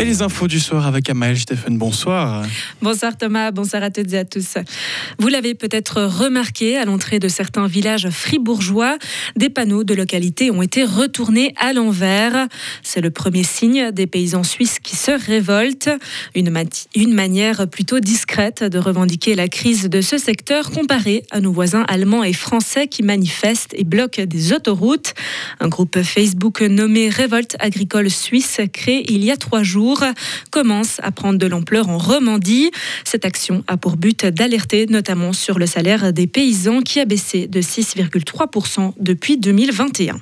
Et les infos du soir avec Amael Stéphane, bonsoir. Bonsoir Thomas, bonsoir à toutes et à tous. Vous l'avez peut-être remarqué, à l'entrée de certains villages fribourgeois, des panneaux de localité ont été retournés à l'envers. C'est le premier signe des paysans suisses qui se révoltent. Une, une manière plutôt discrète de revendiquer la crise de ce secteur comparé à nos voisins allemands et français qui manifestent et bloquent des autoroutes. Un groupe Facebook nommé Révolte agricole suisse créé il y a trois jours commence à prendre de l'ampleur en Romandie. Cette action a pour but d'alerter notamment sur le salaire des paysans qui a baissé de 6,3% depuis 2021.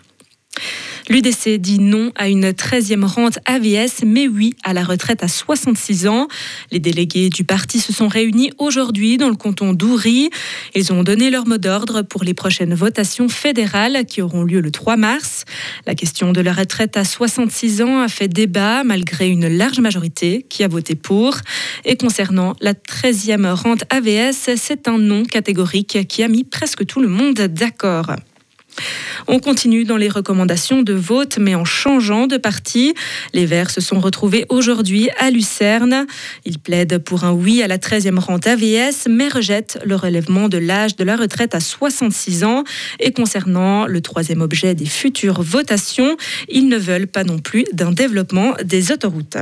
L'UDC dit non à une 13e rente AVS, mais oui à la retraite à 66 ans. Les délégués du parti se sont réunis aujourd'hui dans le canton d'Oury. Ils ont donné leur mot d'ordre pour les prochaines votations fédérales qui auront lieu le 3 mars. La question de la retraite à 66 ans a fait débat malgré une large majorité qui a voté pour. Et concernant la 13e rente AVS, c'est un non catégorique qui a mis presque tout le monde d'accord. On continue dans les recommandations de vote, mais en changeant de parti. Les Verts se sont retrouvés aujourd'hui à Lucerne. Ils plaident pour un oui à la 13e rente AVS, mais rejettent le relèvement de l'âge de la retraite à 66 ans. Et concernant le troisième objet des futures votations, ils ne veulent pas non plus d'un développement des autoroutes.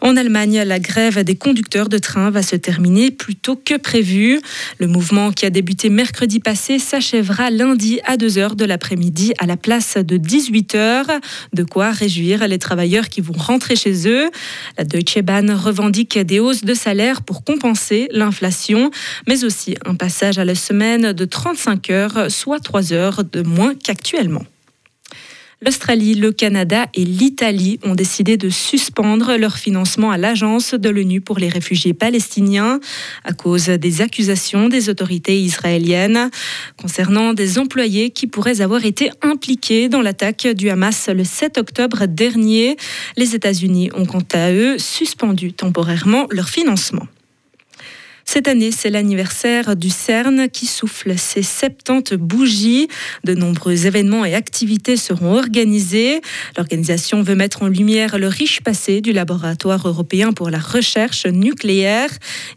En Allemagne, la grève des conducteurs de train va se terminer plus tôt que prévu. Le mouvement qui a débuté mercredi passé s'achèvera lundi à 2h de l'après-midi à la place de 18h. De quoi réjouir les travailleurs qui vont rentrer chez eux. La Deutsche Bahn revendique des hausses de salaire pour compenser l'inflation, mais aussi un passage à la semaine de 35 heures, soit 3 heures de moins qu'actuellement. L'Australie, le Canada et l'Italie ont décidé de suspendre leur financement à l'Agence de l'ONU pour les réfugiés palestiniens à cause des accusations des autorités israéliennes concernant des employés qui pourraient avoir été impliqués dans l'attaque du Hamas le 7 octobre dernier. Les États-Unis ont quant à eux suspendu temporairement leur financement. Cette année, c'est l'anniversaire du CERN qui souffle ses 70 bougies. De nombreux événements et activités seront organisés. L'organisation veut mettre en lumière le riche passé du laboratoire européen pour la recherche nucléaire.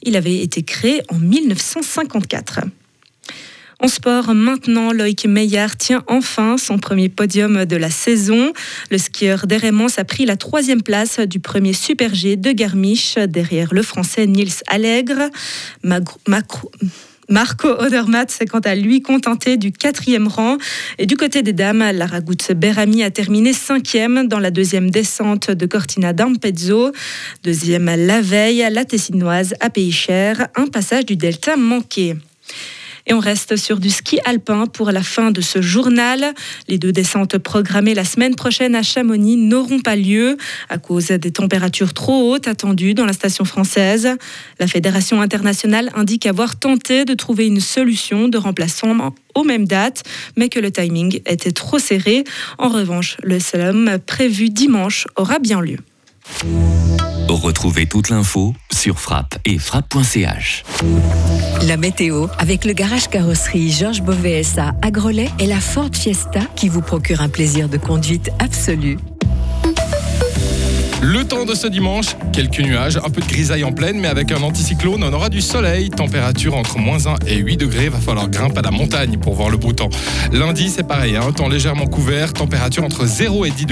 Il avait été créé en 1954. En sport, maintenant, Loïc Meillard tient enfin son premier podium de la saison. Le skieur d'Eremans a pris la troisième place du premier Super G de Garmisch, derrière le Français Nils Allègre. Marco Odermatt s'est quant à lui contenté du quatrième rang. Et du côté des dames, Lara Gutz Berami a terminé cinquième dans la deuxième descente de Cortina d'Ampezzo. Deuxième la veille, la Tessinoise à Pays Cher, un passage du Delta manqué. Et on reste sur du ski alpin pour la fin de ce journal. Les deux descentes programmées la semaine prochaine à Chamonix n'auront pas lieu à cause des températures trop hautes attendues dans la station française. La Fédération internationale indique avoir tenté de trouver une solution de remplacement aux mêmes dates, mais que le timing était trop serré. En revanche, le slalom prévu dimanche aura bien lieu. Retrouvez toute l'info sur frappe et frappe.ch. La météo avec le garage carrosserie Georges Beauvais à Grelais et la Ford Fiesta qui vous procure un plaisir de conduite absolu. Le temps de ce dimanche, quelques nuages, un peu de grisaille en pleine, mais avec un anticyclone, on aura du soleil. Température entre moins 1 et 8 degrés. Va falloir grimper à la montagne pour voir le beau temps. Lundi, c'est pareil, un hein, temps légèrement couvert. Température entre 0 et 10 degrés.